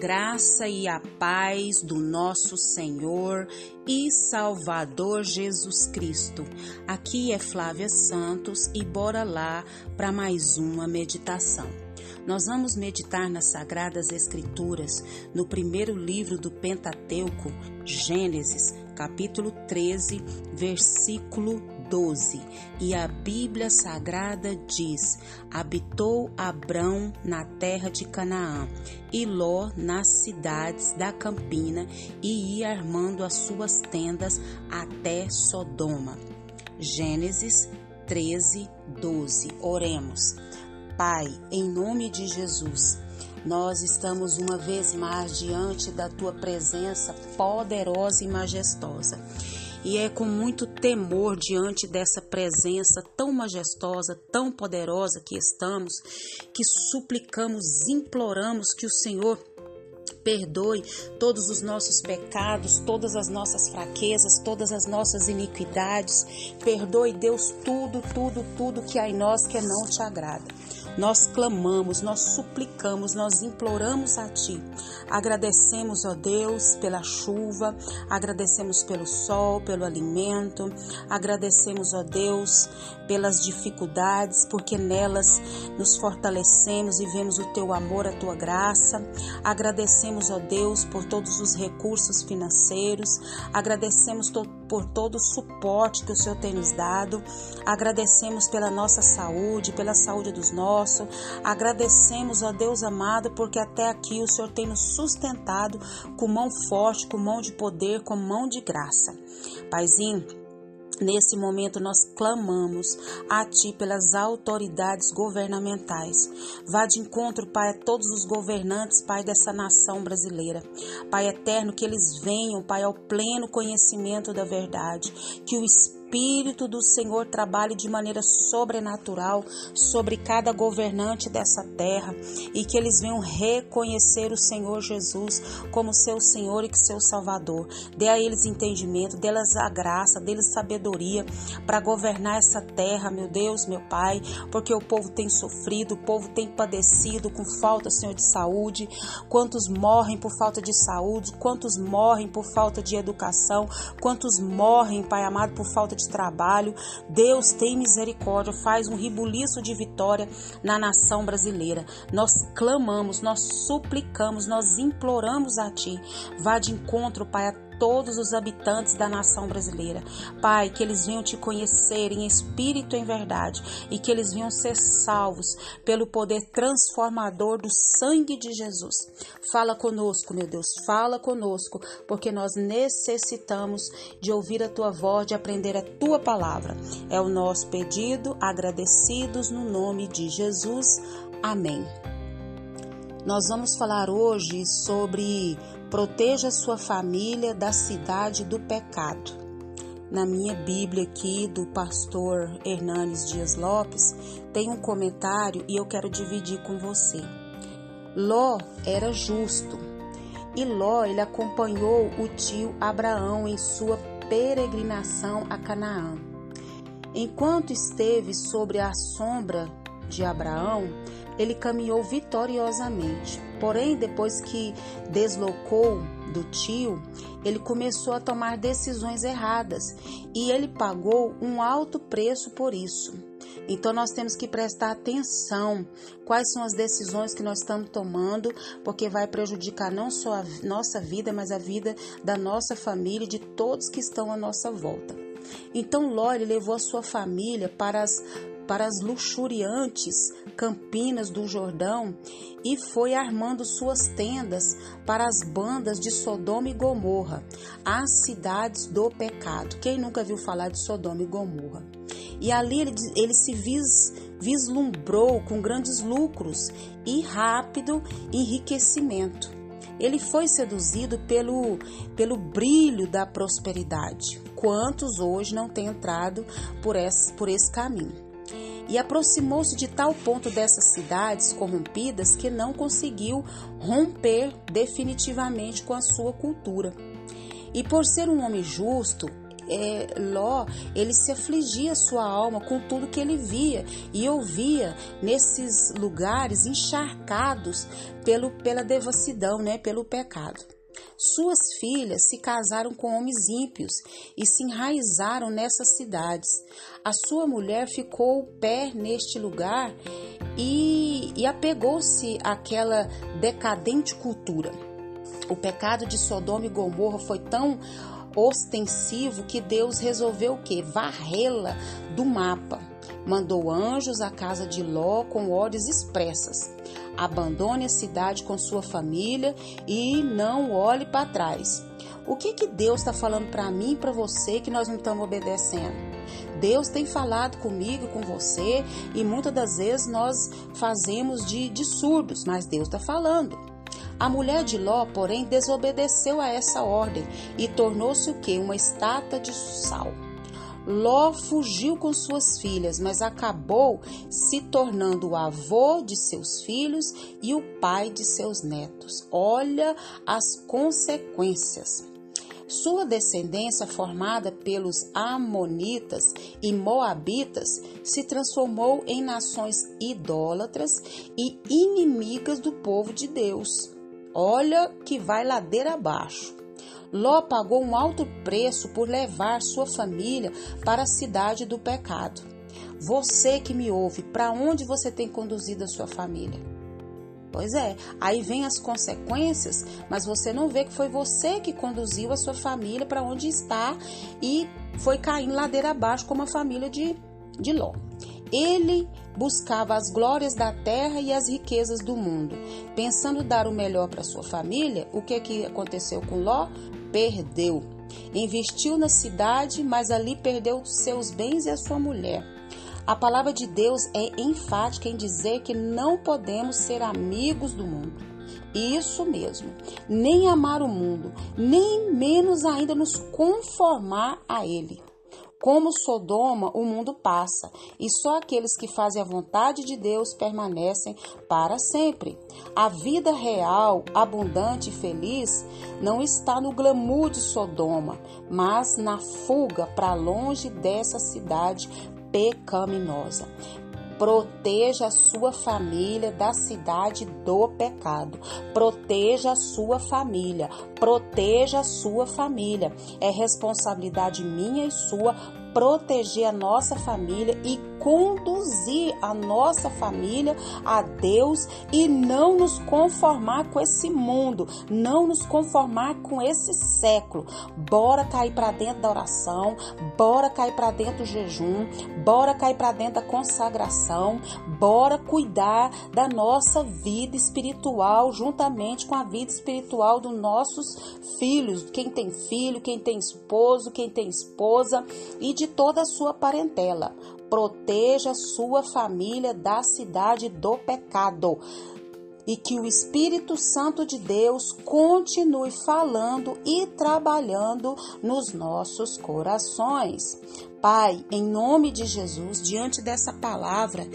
graça e a paz do nosso Senhor e Salvador Jesus Cristo. Aqui é Flávia Santos e bora lá para mais uma meditação. Nós vamos meditar nas Sagradas Escrituras, no primeiro livro do Pentateuco, Gênesis, capítulo 13, versículo 12. E a Bíblia Sagrada diz: Habitou Abrão na terra de Canaã, e Ló nas cidades da campina, e ia armando as suas tendas até Sodoma. Gênesis 13, 12. Oremos. Pai, em nome de Jesus, nós estamos uma vez mais diante da tua presença poderosa e majestosa. E é com muito temor diante dessa presença tão majestosa, tão poderosa que estamos, que suplicamos, imploramos que o Senhor perdoe todos os nossos pecados, todas as nossas fraquezas, todas as nossas iniquidades. Perdoe, Deus, tudo, tudo, tudo que há em nós que não te agrada. Nós clamamos, nós suplicamos, nós imploramos a Ti. Agradecemos, ó Deus, pela chuva, agradecemos pelo sol, pelo alimento, agradecemos, ó Deus, pelas dificuldades, porque nelas nos fortalecemos e vemos o Teu amor, a Tua graça. Agradecemos, ó Deus, por todos os recursos financeiros, agradecemos por todo o suporte que o Senhor tem nos dado, agradecemos pela nossa saúde, pela saúde dos nossos Agradecemos, ó Deus amado, porque até aqui o Senhor tem nos sustentado com mão forte, com mão de poder, com mão de graça. Paizinho, Nesse momento nós clamamos a Ti pelas autoridades governamentais. Vá de encontro, Pai, a todos os governantes, Pai, dessa nação brasileira. Pai eterno, que eles venham, Pai, ao pleno conhecimento da verdade. Que o Espírito Espírito do Senhor trabalhe de maneira sobrenatural sobre cada governante dessa terra e que eles venham reconhecer o Senhor Jesus como seu Senhor e seu Salvador. Dê a eles entendimento, dê-lhes a graça, dê-lhes sabedoria para governar essa terra, meu Deus, meu Pai, porque o povo tem sofrido, o povo tem padecido com falta, Senhor, de saúde. Quantos morrem por falta de saúde, quantos morrem por falta de educação, quantos morrem, Pai amado, por falta de de trabalho. Deus tem misericórdia, faz um ribuliço de vitória na nação brasileira. Nós clamamos, nós suplicamos, nós imploramos a Ti. Vá de encontro, Pai, a todos os habitantes da nação brasileira. Pai, que eles venham te conhecer em espírito e em verdade e que eles venham ser salvos pelo poder transformador do sangue de Jesus. Fala conosco, meu Deus, fala conosco, porque nós necessitamos de ouvir a tua voz, de aprender a tua palavra. É o nosso pedido, agradecidos no nome de Jesus. Amém. Nós vamos falar hoje sobre Proteja sua família da cidade do pecado. Na minha Bíblia aqui do pastor Hernanes Dias Lopes, tem um comentário e eu quero dividir com você. Ló era justo e Ló ele acompanhou o tio Abraão em sua peregrinação a Canaã. Enquanto esteve sobre a sombra de Abraão, ele caminhou vitoriosamente. Porém, depois que deslocou do tio, ele começou a tomar decisões erradas e ele pagou um alto preço por isso. Então nós temos que prestar atenção quais são as decisões que nós estamos tomando, porque vai prejudicar não só a nossa vida, mas a vida da nossa família e de todos que estão à nossa volta. Então Ló levou a sua família para as para as luxuriantes campinas do Jordão e foi armando suas tendas para as bandas de Sodoma e Gomorra, as cidades do pecado. Quem nunca viu falar de Sodoma e Gomorra? E ali ele, ele se vis, vislumbrou com grandes lucros e rápido enriquecimento. Ele foi seduzido pelo, pelo brilho da prosperidade. Quantos hoje não têm entrado por esse, por esse caminho? E aproximou-se de tal ponto dessas cidades corrompidas que não conseguiu romper definitivamente com a sua cultura. E por ser um homem justo, é, Ló, ele se afligia sua alma com tudo que ele via e ouvia nesses lugares encharcados pelo, pela devassidão, né, pelo pecado. Suas filhas se casaram com homens ímpios e se enraizaram nessas cidades. A sua mulher ficou pé neste lugar e, e apegou-se àquela decadente cultura. O pecado de Sodoma e Gomorra foi tão ostensivo que Deus resolveu o quê? Varrê-la do mapa. Mandou anjos à casa de Ló com ordens expressas. Abandone a cidade com sua família e não olhe para trás. O que que Deus está falando para mim e para você que nós não estamos obedecendo? Deus tem falado comigo, com você, e muitas das vezes nós fazemos de, de surdos, mas Deus está falando. A mulher de Ló, porém, desobedeceu a essa ordem e tornou-se o que? Uma estátua de sal. Ló fugiu com suas filhas, mas acabou se tornando o avô de seus filhos e o pai de seus netos. Olha as consequências. Sua descendência, formada pelos Amonitas e Moabitas, se transformou em nações idólatras e inimigas do povo de Deus. Olha que vai ladeira abaixo. Ló pagou um alto preço por levar sua família para a cidade do pecado. Você que me ouve, para onde você tem conduzido a sua família? Pois é, aí vem as consequências, mas você não vê que foi você que conduziu a sua família para onde está e foi caindo ladeira abaixo como a família de, de Ló. Ele buscava as glórias da terra e as riquezas do mundo, pensando dar o melhor para sua família. O que, que aconteceu com Ló? Perdeu. Investiu na cidade, mas ali perdeu seus bens e a sua mulher. A palavra de Deus é enfática em dizer que não podemos ser amigos do mundo. Isso mesmo, nem amar o mundo, nem menos ainda nos conformar a ele. Como Sodoma, o mundo passa, e só aqueles que fazem a vontade de Deus permanecem para sempre. A vida real, abundante e feliz não está no glamour de Sodoma, mas na fuga para longe dessa cidade pecaminosa. Proteja a sua família da cidade do pecado. Proteja a sua família. Proteja a sua família. É responsabilidade minha e sua proteger a nossa família e conduzir a nossa família a Deus e não nos conformar com esse mundo, não nos conformar com esse século. Bora cair para dentro da oração, bora cair para dentro do jejum, bora cair para dentro da consagração, bora cuidar da nossa vida espiritual juntamente com a vida espiritual dos nossos filhos, quem tem filho, quem tem esposo, quem tem esposa e de toda a sua parentela. Proteja sua família da cidade do pecado. E que o Espírito Santo de Deus continue falando e trabalhando nos nossos corações. Pai, em nome de Jesus, diante dessa palavra,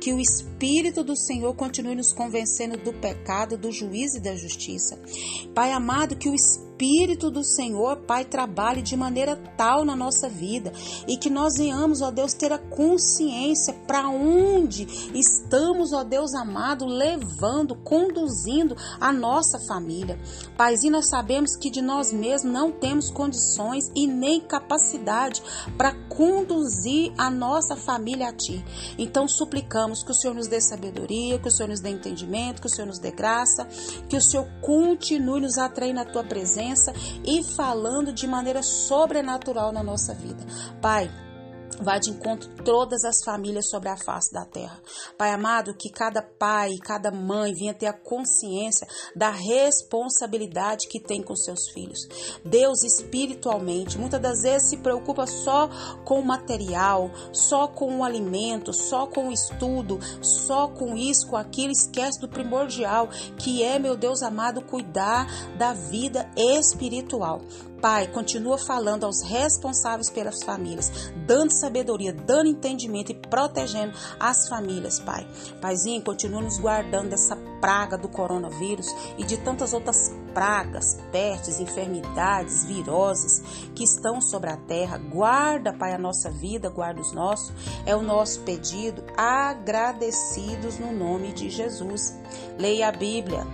que o Espírito do Senhor continue nos convencendo do pecado, do juízo e da justiça. Pai amado, que o Espírito do Senhor, Pai, trabalhe de maneira tal na nossa vida e que nós venhamos, ó Deus, ter a consciência para onde estamos, ó Deus amado, levando, conduzindo a nossa família. Paizinho, nós sabemos que de nós mesmos não temos condições e nem capacidade para conduzir a nossa família a Ti. Então suplicamos que o Senhor nos dê sabedoria, que o Senhor nos dê entendimento, que o Senhor nos dê graça, que o Senhor continue nos atraindo na Tua presença e falando de maneira sobrenatural na nossa vida. Pai, Vai de encontro todas as famílias sobre a face da terra. Pai amado, que cada pai, cada mãe venha ter a consciência da responsabilidade que tem com seus filhos. Deus espiritualmente, muitas das vezes se preocupa só com o material, só com o alimento, só com o estudo, só com isso, com aquilo, esquece do primordial, que é, meu Deus amado, cuidar da vida espiritual. Pai, continua falando aos responsáveis pelas famílias, dando sabedoria, dando entendimento e protegendo as famílias, Pai. Paizinho, continua nos guardando dessa praga do coronavírus e de tantas outras pragas, pestes, enfermidades, viroses que estão sobre a terra. Guarda, Pai, a nossa vida, guarda os nossos. É o nosso pedido, agradecidos no nome de Jesus. Leia a Bíblia.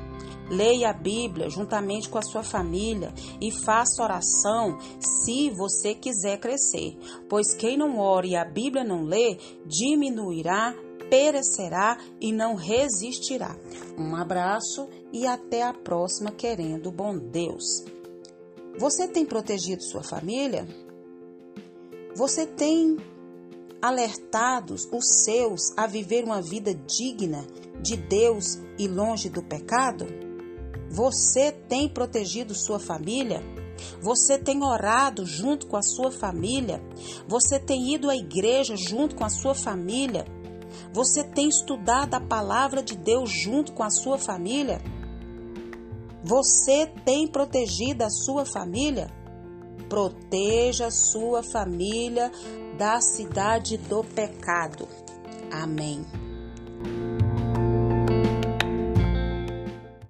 Leia a Bíblia juntamente com a sua família e faça oração se você quiser crescer, pois quem não ora e a Bíblia não lê, diminuirá, perecerá e não resistirá. Um abraço e até a próxima, querendo bom Deus. Você tem protegido sua família? Você tem alertados os seus a viver uma vida digna de Deus e longe do pecado? Você tem protegido sua família? Você tem orado junto com a sua família? Você tem ido à igreja junto com a sua família? Você tem estudado a palavra de Deus junto com a sua família? Você tem protegido a sua família? Proteja a sua família da cidade do pecado. Amém.